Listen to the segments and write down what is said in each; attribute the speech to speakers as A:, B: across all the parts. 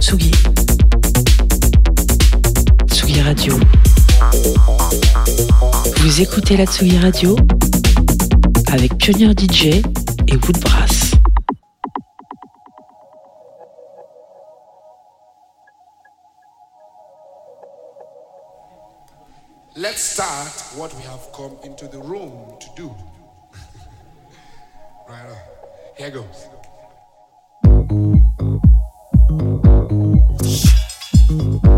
A: Tsugi. Tsugi Radio. Vous écoutez la Tsugi Radio avec Pionnier DJ et Woodbrass.
B: Let's start what we have come into the room to do. right on. Here goes.
C: Música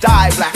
D: soul.